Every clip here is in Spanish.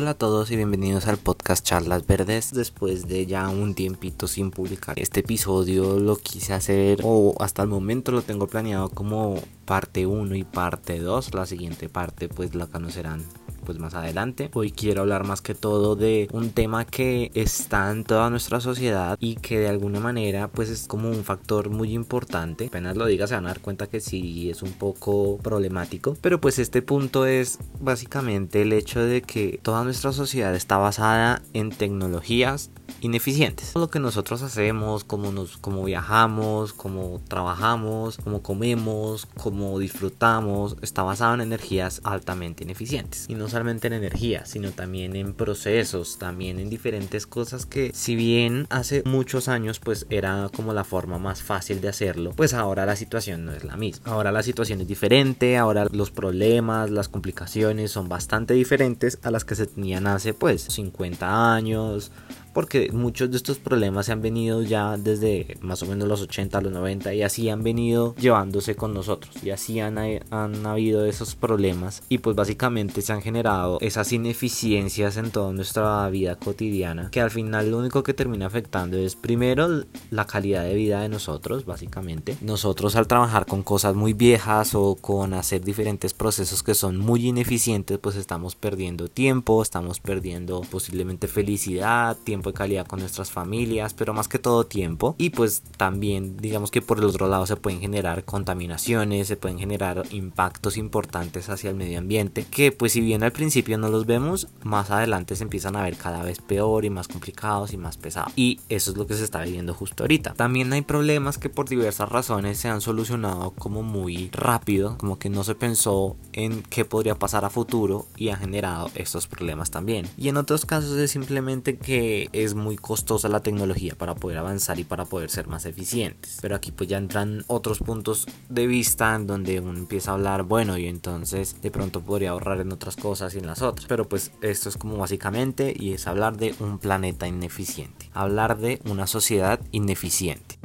Hola a todos y bienvenidos al podcast Charlas Verdes. Después de ya un tiempito sin publicar este episodio lo quise hacer o hasta el momento lo tengo planeado como parte 1 y parte 2. La siguiente parte pues la conocerán pues más adelante. Hoy quiero hablar más que todo de un tema que está en toda nuestra sociedad y que de alguna manera pues es como un factor muy importante. Apenas lo diga se van a dar cuenta que sí es un poco problemático. Pero pues este punto es básicamente el hecho de que toda nuestra sociedad está basada en tecnologías ineficientes. Lo que nosotros hacemos, como nos, como viajamos, como trabajamos, como comemos, como disfrutamos, está basado en energías altamente ineficientes. Y no en energía, sino también en procesos, también en diferentes cosas que si bien hace muchos años pues era como la forma más fácil de hacerlo, pues ahora la situación no es la misma. Ahora la situación es diferente, ahora los problemas, las complicaciones son bastante diferentes a las que se tenían hace pues 50 años, porque muchos de estos problemas se han venido ya desde más o menos los 80, los 90 y así han venido llevándose con nosotros y así han, han habido esos problemas y pues básicamente se han generado esas ineficiencias en toda nuestra vida cotidiana que al final lo único que termina afectando es primero la calidad de vida de nosotros básicamente. Nosotros al trabajar con cosas muy viejas o con hacer diferentes procesos que son muy ineficientes pues estamos perdiendo tiempo estamos perdiendo posiblemente felicidad tiempo de calidad con nuestras familias, pero más que todo tiempo. Y pues también digamos que por el otro lado se pueden generar contaminaciones, se pueden generar impactos importantes hacia el medio ambiente, que pues si bien al principio no los vemos, más adelante se empiezan a ver cada vez peor y más complicados y más pesados. Y eso es lo que se está viviendo justo ahorita. También hay problemas que por diversas razones se han solucionado como muy rápido, como que no se pensó en qué podría pasar a futuro y ha generado estos problemas también. Y en otros casos es simplemente que es muy costosa la tecnología para poder avanzar y para poder ser más eficientes. Pero aquí pues ya entran otros puntos de vista en donde uno empieza a hablar, bueno, y entonces de pronto podría ahorrar en otras cosas y en las otras. Pero pues esto es como básicamente y es hablar de un planeta ineficiente, hablar de una sociedad ineficiente.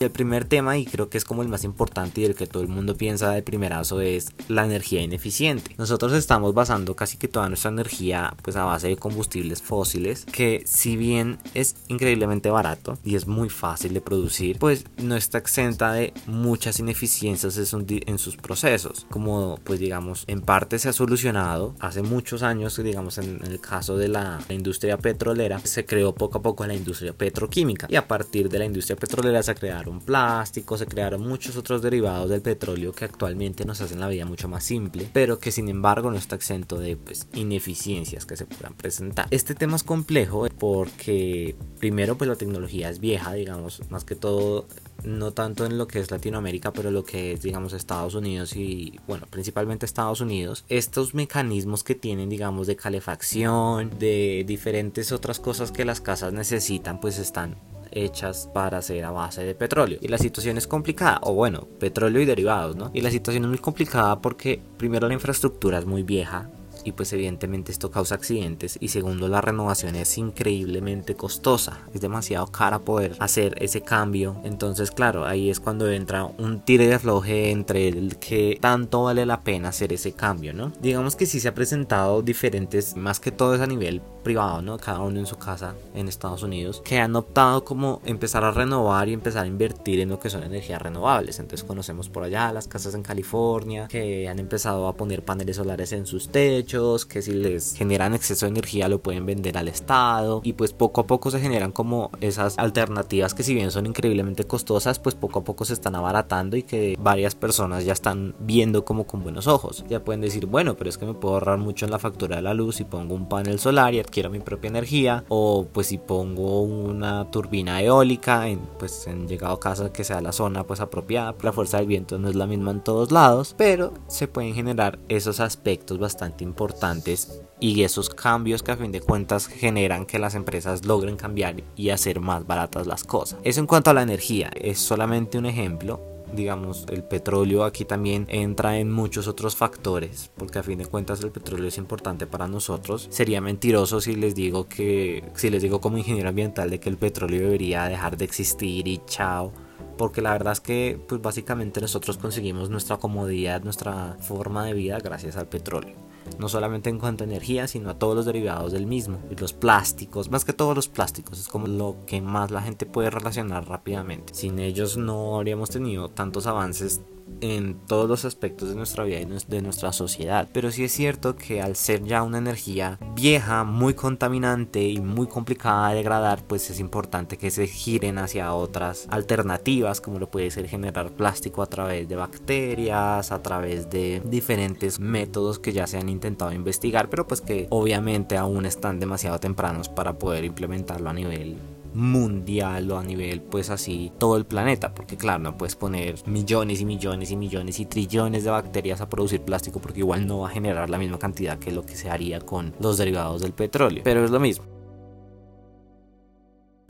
El primer tema, y creo que es como el más importante y el que todo el mundo piensa de primerazo, es la energía ineficiente. Nosotros estamos basando casi que toda nuestra energía pues a base de combustibles fósiles, que si bien es increíblemente barato y es muy fácil de producir, pues no está exenta de muchas ineficiencias en sus procesos. Como pues digamos, en parte se ha solucionado hace muchos años, digamos en el caso de la, la industria petrolera, se creó poco a poco la industria petroquímica y a partir de la industria petrolera se crearon plástico, se crearon muchos otros derivados del petróleo que actualmente nos hacen la vida mucho más simple, pero que sin embargo no está exento de pues, ineficiencias que se puedan presentar. Este tema es complejo porque primero pues la tecnología es vieja, digamos, más que todo no tanto en lo que es Latinoamérica, pero lo que es, digamos, Estados Unidos y, bueno, principalmente Estados Unidos, estos mecanismos que tienen, digamos, de calefacción, de diferentes otras cosas que las casas necesitan, pues están hechas para ser a base de petróleo. Y la situación es complicada, o bueno, petróleo y derivados, ¿no? Y la situación es muy complicada porque primero la infraestructura es muy vieja, y pues evidentemente esto causa accidentes. Y segundo la renovación es increíblemente costosa. Es demasiado cara poder hacer ese cambio. Entonces claro ahí es cuando entra un tire de afloje entre el que tanto vale la pena hacer ese cambio no digamos que sí se ha presentado diferentes más que todo es a nivel privado no cada uno en su casa en Estados Unidos que han optado como empezar a renovar y empezar a invertir en lo que son energías renovables. Entonces conocemos por allá las casas en California que han empezado a poner paneles solares en sus techos que si les generan exceso de energía lo pueden vender al Estado y pues poco a poco se generan como esas alternativas que si bien son increíblemente costosas pues poco a poco se están abaratando y que varias personas ya están viendo como con buenos ojos. Ya pueden decir, bueno, pero es que me puedo ahorrar mucho en la factura de la luz si pongo un panel solar y adquiero mi propia energía o pues si pongo una turbina eólica en pues en llegado a casa que sea la zona pues apropiada. La fuerza del viento no es la misma en todos lados, pero se pueden generar esos aspectos bastante importantes importantes y esos cambios que a fin de cuentas generan que las empresas logren cambiar y hacer más baratas las cosas. Eso en cuanto a la energía, es solamente un ejemplo digamos, el petróleo aquí también entra en muchos otros factores, porque a fin de cuentas el petróleo es importante para nosotros. Sería mentiroso si les digo que, si les digo como ingeniero ambiental de que el petróleo debería dejar de existir y chao porque la verdad es que pues básicamente nosotros conseguimos nuestra comodidad, nuestra forma de vida gracias al petróleo no solamente en cuanto a energía, sino a todos los derivados del mismo. Y los plásticos, más que todos los plásticos, es como lo que más la gente puede relacionar rápidamente. Sin ellos no habríamos tenido tantos avances en todos los aspectos de nuestra vida y de nuestra sociedad. Pero sí es cierto que al ser ya una energía vieja, muy contaminante y muy complicada de degradar, pues es importante que se giren hacia otras alternativas, como lo puede ser generar plástico a través de bacterias, a través de diferentes métodos que ya se han intentado investigar, pero pues que obviamente aún están demasiado tempranos para poder implementarlo a nivel mundial o a nivel pues así todo el planeta porque claro no puedes poner millones y millones y millones y trillones de bacterias a producir plástico porque igual no va a generar la misma cantidad que lo que se haría con los derivados del petróleo. Pero es lo mismo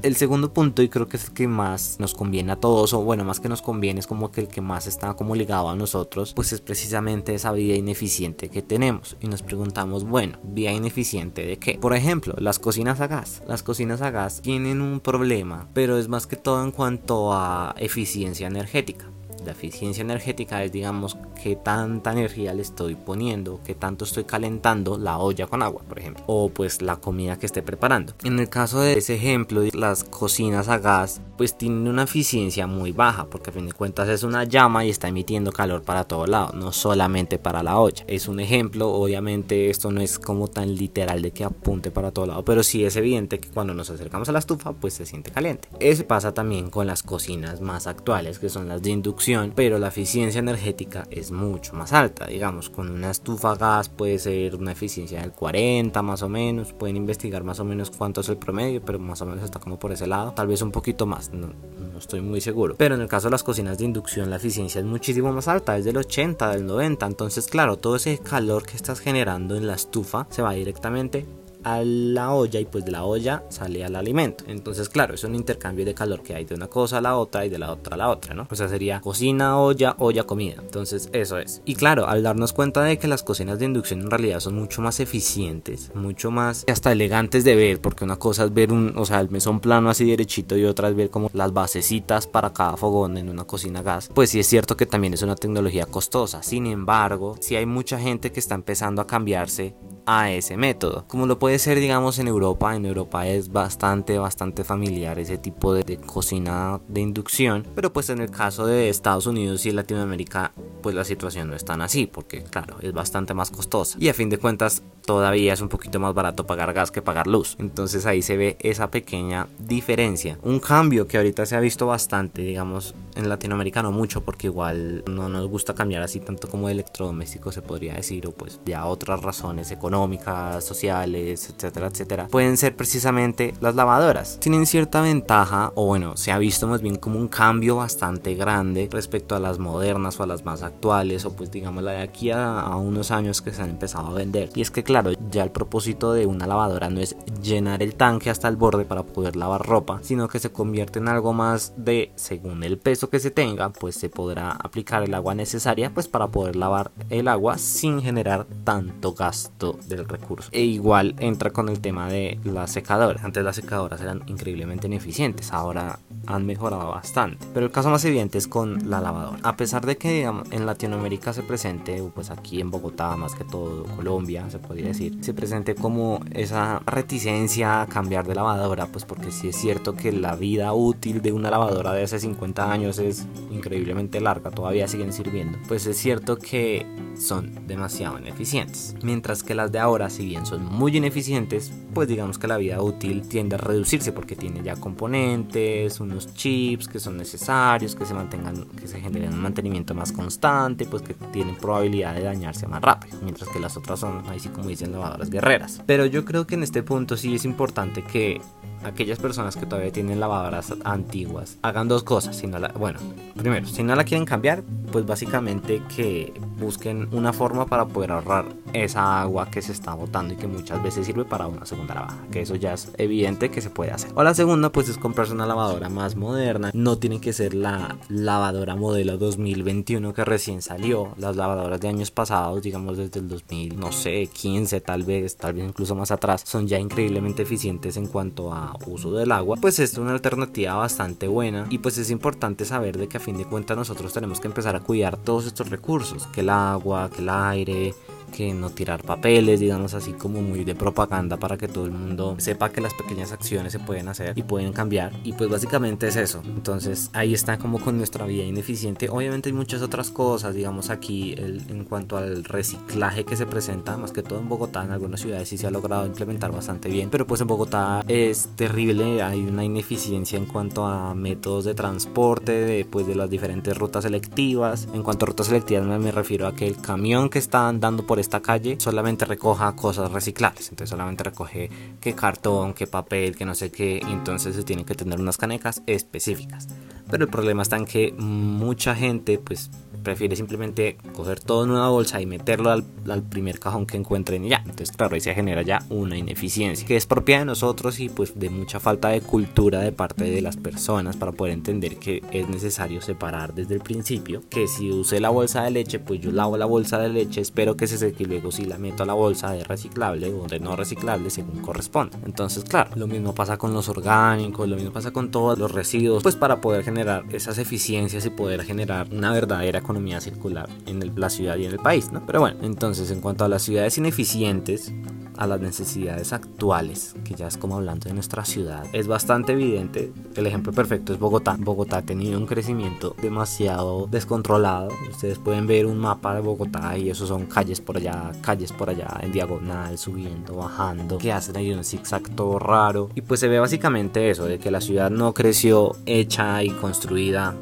el segundo punto, y creo que es el que más nos conviene a todos, o bueno, más que nos conviene, es como que el que más está como ligado a nosotros, pues es precisamente esa vida ineficiente que tenemos. Y nos preguntamos, bueno, ¿vida ineficiente de qué? Por ejemplo, las cocinas a gas. Las cocinas a gas tienen un problema, pero es más que todo en cuanto a eficiencia energética. La eficiencia energética es, digamos, qué tanta energía le estoy poniendo, qué tanto estoy calentando la olla con agua, por ejemplo, o pues la comida que esté preparando. En el caso de ese ejemplo, las cocinas a gas, pues tienen una eficiencia muy baja, porque a fin de cuentas es una llama y está emitiendo calor para todo lado, no solamente para la olla. Es un ejemplo, obviamente esto no es como tan literal de que apunte para todo lado, pero sí es evidente que cuando nos acercamos a la estufa, pues se siente caliente. Eso pasa también con las cocinas más actuales, que son las de inducción pero la eficiencia energética es mucho más alta. Digamos, con una estufa gas puede ser una eficiencia del 40 más o menos. Pueden investigar más o menos cuánto es el promedio, pero más o menos está como por ese lado. Tal vez un poquito más, no, no estoy muy seguro. Pero en el caso de las cocinas de inducción, la eficiencia es muchísimo más alta, es del 80, del 90. Entonces, claro, todo ese calor que estás generando en la estufa se va directamente a la olla y pues de la olla sale al alimento. Entonces, claro, es un intercambio de calor que hay de una cosa a la otra y de la otra a la otra, ¿no? O sea, sería cocina, olla, olla, comida. Entonces, eso es. Y claro, al darnos cuenta de que las cocinas de inducción en realidad son mucho más eficientes, mucho más hasta elegantes de ver, porque una cosa es ver un, o sea, el mesón plano así derechito y otra es ver como las basecitas para cada fogón en una cocina gas. Pues sí es cierto que también es una tecnología costosa. Sin embargo, si hay mucha gente que está empezando a cambiarse a ese método. Como lo puede ser, digamos, en Europa. En Europa es bastante, bastante familiar ese tipo de, cocina de inducción. Pero pues en el caso de Estados Unidos y Latinoamérica, pues la situación no es tan así. Porque claro, es bastante más costosa. Y a fin de cuentas, todavía es un poquito más barato pagar gas que pagar luz. Entonces ahí se ve esa pequeña diferencia. Un cambio que ahorita se ha visto bastante, digamos, en Latinoamérica no mucho. Porque igual no nos gusta cambiar así tanto como de electrodoméstico se podría decir. O pues ya otras razones económicas, sociales, etcétera, etcétera, pueden ser precisamente las lavadoras. Tienen cierta ventaja, o bueno, se ha visto más bien como un cambio bastante grande respecto a las modernas o a las más actuales, o pues digamos la de aquí a, a unos años que se han empezado a vender. Y es que claro, ya el propósito de una lavadora no es llenar el tanque hasta el borde para poder lavar ropa, sino que se convierte en algo más de, según el peso que se tenga, pues se podrá aplicar el agua necesaria pues para poder lavar el agua sin generar tanto gasto del recurso. E igual entra con el tema de las secadoras. Antes las secadoras eran increíblemente ineficientes, ahora han mejorado bastante. Pero el caso más evidente es con la lavadora. A pesar de que en Latinoamérica se presente, pues aquí en Bogotá más que todo, Colombia se podría decir, se presente como esa reticencia a cambiar de lavadora, pues porque sí es cierto que la vida útil de una lavadora de hace 50 años es increíblemente larga, todavía siguen sirviendo. Pues es cierto que son demasiado ineficientes. Mientras que las de ahora, si bien son muy ineficientes, pues digamos que la vida útil tiende a reducirse porque tiene ya componentes, unos chips que son necesarios, que se mantengan, que se generen un mantenimiento más constante, pues que tienen probabilidad de dañarse más rápido, mientras que las otras son, ahí sí como dicen, lavadoras guerreras. Pero yo creo que en este punto sí es importante que aquellas personas que todavía tienen lavadoras antiguas hagan dos cosas. Si no la, bueno, primero, si no la quieren cambiar, pues básicamente que busquen una forma para poder ahorrar esa agua que se está botando y que muchas veces sirve para una segunda lavada, que eso ya es evidente que se puede hacer. O la segunda pues es comprarse una lavadora más moderna, no tiene que ser la lavadora modelo 2021 que recién salió, las lavadoras de años pasados, digamos desde el 2000, no sé, 15 tal vez, tal vez incluso más atrás, son ya increíblemente eficientes en cuanto a uso del agua, pues es una alternativa bastante buena y pues es importante saber de que a fin de cuentas nosotros tenemos que empezar a cuidar todos estos recursos, que el agua, que el aire, que no tirar papeles, digamos así como muy de propaganda para que todo el mundo sepa que las pequeñas acciones se pueden hacer y pueden cambiar. Y pues básicamente es eso. Entonces ahí está como con nuestra vida ineficiente. Obviamente hay muchas otras cosas, digamos aquí en cuanto al reciclaje que se presenta, más que todo en Bogotá, en algunas ciudades sí se ha logrado implementar bastante bien, pero pues en Bogotá es terrible, hay una ineficiencia en cuanto a métodos de transporte, de, pues, de las diferentes rutas selectivas. En cuanto a rutas selectivas me refiero a que el camión que está andando por esta calle solamente recoja cosas reciclables. Entonces solamente recoge que cartón, que papel, que no sé qué. entonces se tienen que tener unas canecas específicas. Pero el problema está en que mucha gente pues prefiere simplemente coger todo en una bolsa y meterlo al, primer cajón que encuentren y ya. Entonces, claro, ahí se genera ya una ineficiencia que es propia de nosotros y pues de mucha falta de cultura de parte de las personas para poder entender que es necesario separar desde el principio que si usé la bolsa de leche, pues yo lavo la bolsa de leche, espero que se seque y luego si la meto a la bolsa de reciclable o de no reciclable según corresponde. Entonces, claro, lo mismo pasa con los orgánicos, lo mismo pasa con todos los residuos, pues para poder generar esas eficiencias y poder generar una verdadera economía circular en la ciudad y en el país, ¿no? Pero bueno, entonces en cuanto a las ciudades ineficientes, a las necesidades actuales, que ya es como hablando de nuestra ciudad, es bastante evidente. El ejemplo perfecto es Bogotá. Bogotá ha tenido un crecimiento demasiado descontrolado. Ustedes pueden ver un mapa de Bogotá y eso son calles por allá, calles por allá, en diagonal, subiendo, bajando, que hacen ahí un zigzag todo raro. Y pues se ve básicamente eso, de que la ciudad no creció hecha y construida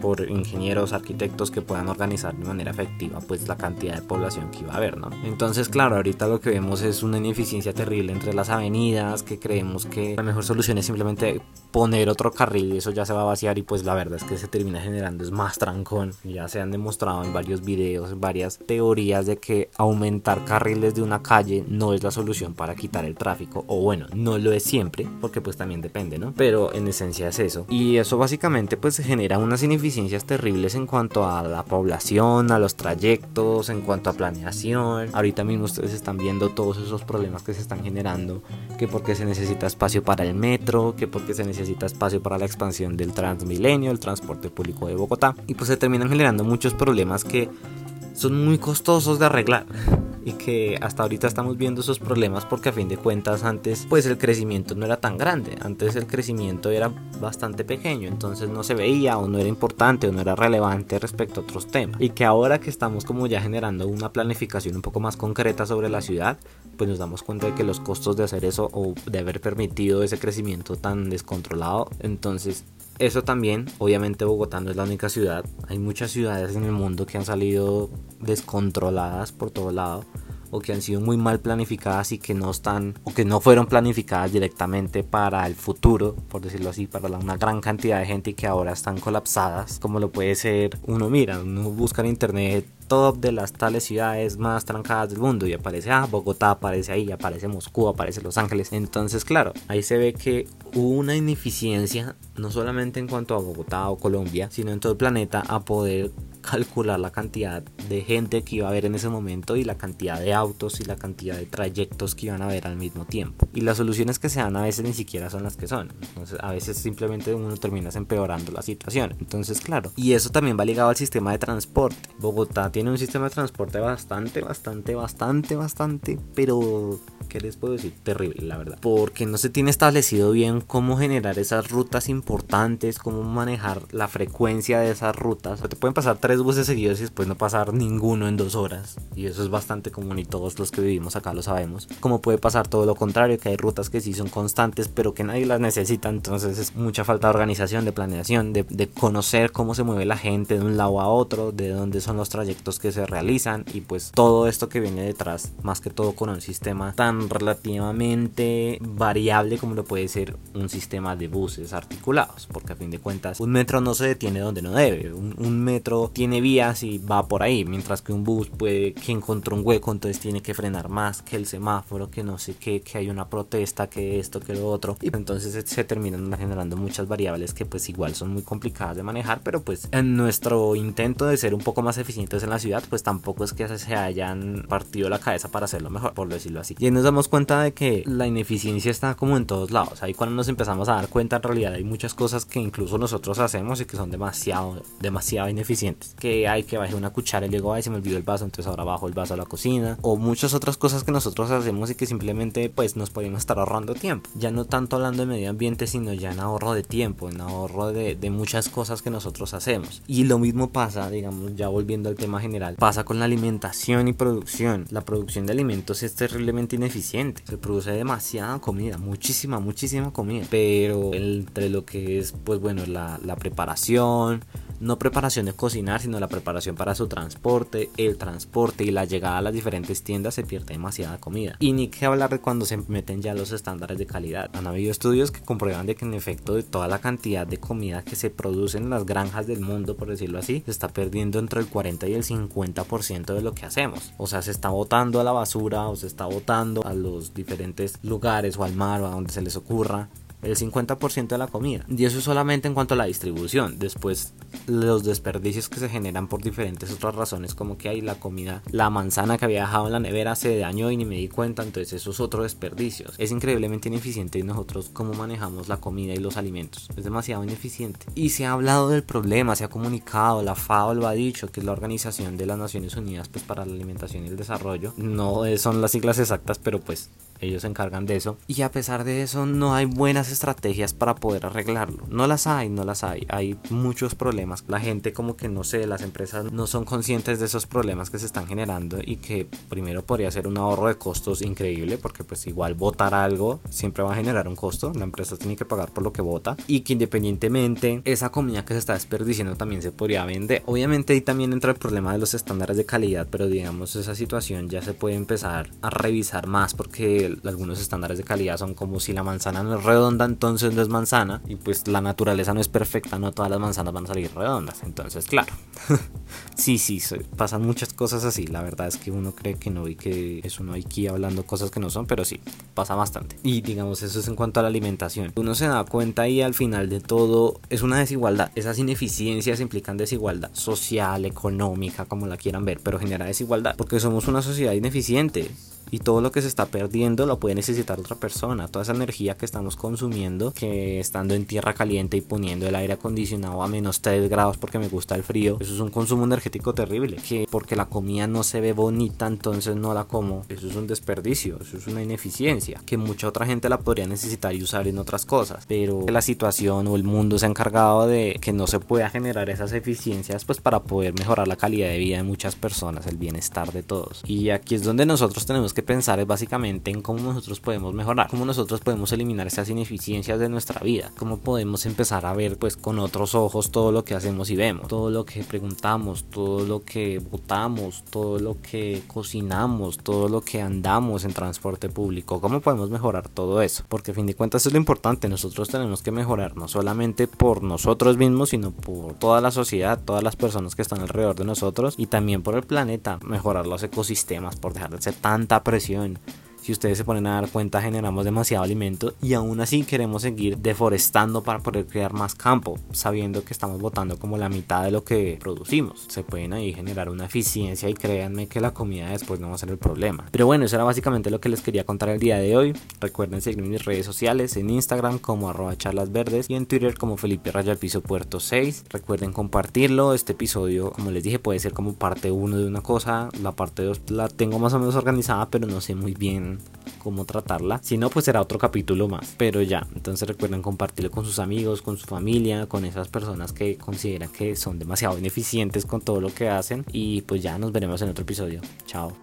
por ingenieros, arquitectos que puedan organizar de manera efectiva pues la cantidad de población que iba a haber, ¿no? Entonces, claro, ahorita lo que vemos es una ineficiencia terrible entre las avenidas, que creemos que la mejor solución es simplemente poner otro carril y eso ya se va a vaciar y pues la verdad es que se termina generando es más trancón. Ya se han demostrado en varios videos, varias teorías de que aumentar carriles de una calle no es la solución para quitar el tráfico o bueno, no lo es siempre porque pues también depende, ¿no? Pero en esencia es eso. Y eso básicamente pues genera unas ineficiencias deficiencias terribles en cuanto a la población, a los trayectos, en cuanto a planeación. Ahorita mismo ustedes están viendo todos esos problemas que se están generando, que porque se necesita espacio para el metro, que porque se necesita espacio para la expansión del Transmilenio, el transporte público de Bogotá, y pues se terminan generando muchos problemas que son muy costosos de arreglar y que hasta ahorita estamos viendo esos problemas porque a fin de cuentas antes pues el crecimiento no era tan grande, antes el crecimiento era bastante pequeño, entonces no se veía o no era importante o no era relevante respecto a otros temas. Y que ahora que estamos como ya generando una planificación un poco más concreta sobre la ciudad, pues nos damos cuenta de que los costos de hacer eso o de haber permitido ese crecimiento tan descontrolado, entonces eso también, obviamente Bogotá no es la única ciudad, hay muchas ciudades en el mundo que han salido descontroladas por todo lado o que han sido muy mal planificadas y que no están o que no fueron planificadas directamente para el futuro, por decirlo así, para una gran cantidad de gente que ahora están colapsadas, como lo puede ser uno mira, uno busca en internet top de las tales ciudades más trancadas del mundo y aparece ah, Bogotá, aparece ahí, aparece Moscú, aparece Los Ángeles. Entonces, claro, ahí se ve que hubo una ineficiencia no solamente en cuanto a Bogotá o Colombia, sino en todo el planeta a poder calcular la cantidad de gente que iba a haber en ese momento y la cantidad de autos y la cantidad de trayectos que iban a haber al mismo tiempo. Y las soluciones que se dan a veces ni siquiera son las que son. Entonces, a veces simplemente uno termina empeorando la situación. Entonces, claro. Y eso también va ligado al sistema de transporte. Bogotá tiene un sistema de transporte bastante, bastante, bastante, bastante, pero ¿qué les puedo decir? Terrible, la verdad. Porque no se tiene establecido bien cómo generar esas rutas importantes, cómo manejar la frecuencia de esas rutas. te pueden pasar tres buses seguidos y después no pasar ninguno en dos horas. Y eso es bastante común y todos los que vivimos acá lo sabemos. Como puede pasar todo lo contrario, que hay rutas que sí son constantes, pero que nadie las necesita. Entonces es mucha falta de organización, de planeación, de, conocer cómo se mueve la gente de un lado a otro, de dónde son los trayectos que se realizan y pues todo esto que viene detrás, más que todo con un sistema tan relativamente variable como lo puede ser un sistema de buses articulados, porque a fin de cuentas un metro no se detiene donde no debe, un, metro tiene vías y va por ahí, mientras que un bus puede que encontró un hueco, entonces tiene que frenar más que el semáforo, que no sé qué, que hay una protesta, que esto, que lo otro, y entonces se terminan generando muchas variables que pues igual son muy complicadas de manejar, pero pues en nuestro intento de ser un poco más eficientes en la ciudad, pues tampoco es que se hayan partido la cabeza para hacerlo mejor, por decirlo así. Y nos damos cuenta de que la ineficiencia está como en todos lados. Ahí cuando nos empezamos a dar cuenta en realidad hay muchas cosas que incluso nosotros hacemos y que son demasiado, demasiado ineficientes. Que hay que bajar una cuchara y luego, ay, se me olvidó el vaso, entonces ahora bajo el vaso a la cocina. O muchas otras cosas que nosotros hacemos y que simplemente pues nos podemos estar ahorrando tiempo. Ya no tanto hablando de medio ambiente, sino ya en ahorro de tiempo, en ahorro de, de muchas cosas que nosotros hacemos. Y lo mismo pasa, digamos, ya volviendo al tema general, pasa con la alimentación y producción. La producción de alimentos es terriblemente ineficiente. Se produce demasiada comida, muchísima, muchísima comida. Pero entre lo que es, pues bueno, la, la preparación, no preparación de cocinar, sino la preparación para su transporte, el transporte y la llegada a las diferentes tiendas se pierde demasiada comida. Y ni que hablar de cuando se meten ya los estándares de calidad. Han habido estudios que comprueban de que en efecto de toda la cantidad de comida que se produce en las granjas del mundo, por decirlo así, se está perdiendo entre el 40 y el 50% de lo que hacemos. O sea, se está botando a la basura o se está botando a los diferentes lugares o al mar o a donde se les ocurra el 50% de la comida. Y eso solamente en cuanto a la distribución. Después los desperdicios que se generan por diferentes otras razones como que hay la comida, la manzana que había dejado en la nevera se dañó y ni me di cuenta, entonces eso es otro desperdicio. Es increíblemente ineficiente nosotros cómo manejamos la comida y los alimentos. Es demasiado ineficiente. Y se ha hablado del problema, se ha comunicado, la FAO lo ha dicho, que es la Organización de las Naciones Unidas pues, para la Alimentación y el Desarrollo. No son las siglas exactas, pero pues ellos se encargan de eso. Y a pesar de eso no hay buenas estrategias para poder arreglarlo. No las hay, no las hay. Hay muchos problemas. La gente como que no sé, las empresas no son conscientes de esos problemas que se están generando y que primero podría ser un ahorro de costos increíble porque pues igual votar algo siempre va a generar un costo. La empresa tiene que pagar por lo que vota y que independientemente esa comida que se está desperdiciando también se podría vender. Obviamente ahí también entra el problema de los estándares de calidad, pero digamos esa situación ya se puede empezar a revisar más porque algunos estándares de calidad son como si la manzana no es redonda, entonces no es manzana. Y pues la naturaleza no es perfecta, no todas las manzanas van a salir redondas. Entonces, claro. sí, sí, pasan muchas cosas así. La verdad es que uno cree que no y que es uno aquí hablando cosas que no son, pero sí, pasa bastante. Y digamos, eso es en cuanto a la alimentación. Uno se da cuenta y al final de todo es una desigualdad. Esas ineficiencias implican desigualdad social, económica, como la quieran ver, pero genera desigualdad porque somos una sociedad ineficiente y todo lo que se está perdiendo lo puede necesitar otra persona. Toda esa energía que estamos consumiendo, que estando en tierra caliente y poniendo el aire acondicionado a menos 3 grados porque me gusta el frío, eso es un consumo energético terrible. Que porque la comida no se ve bonita, entonces no la como. Eso es un desperdicio, eso es una ineficiencia que mucha otra gente la podría necesitar y usar en otras cosas. Pero la situación o el mundo se ha encargado de que no se pueda generar esas eficiencias pues para poder mejorar la calidad de vida de muchas personas, el bienestar de todos. Y aquí es donde nosotros tenemos pensar es básicamente en cómo nosotros podemos mejorar, cómo nosotros podemos eliminar esas ineficiencias de nuestra vida, cómo podemos empezar a ver pues con otros ojos todo lo que hacemos y vemos, todo lo que preguntamos, todo lo que votamos, todo lo que cocinamos, todo lo que andamos en transporte público, cómo podemos mejorar todo eso, porque a fin de cuentas es lo importante, nosotros tenemos que mejorar no solamente por nosotros mismos, sino por toda la sociedad, todas las personas que están alrededor de nosotros y también por el planeta, mejorar los ecosistemas, por dejar de ser tanta presión si ustedes se ponen a dar cuenta, generamos demasiado alimento y aún así queremos seguir deforestando para poder crear más campo, sabiendo que estamos botando como la mitad de lo que producimos. Se pueden ahí generar una eficiencia y créanme que la comida después no va a ser el problema. Pero bueno, eso era básicamente lo que les quería contar el día de hoy. Recuerden seguirme en mis redes sociales, en Instagram como arroba charlas verdes y en Twitter como Felipe Raya Piso Puerto 6. Recuerden compartirlo. Este episodio, como les dije, puede ser como parte 1 de una cosa. La parte 2 la tengo más o menos organizada, pero no sé muy bien cómo tratarla. Si no, pues será otro capítulo más. Pero ya, entonces recuerden compartirlo con sus amigos, con su familia, con esas personas que consideran que son demasiado ineficientes con todo lo que hacen. Y pues ya nos veremos en otro episodio. Chao.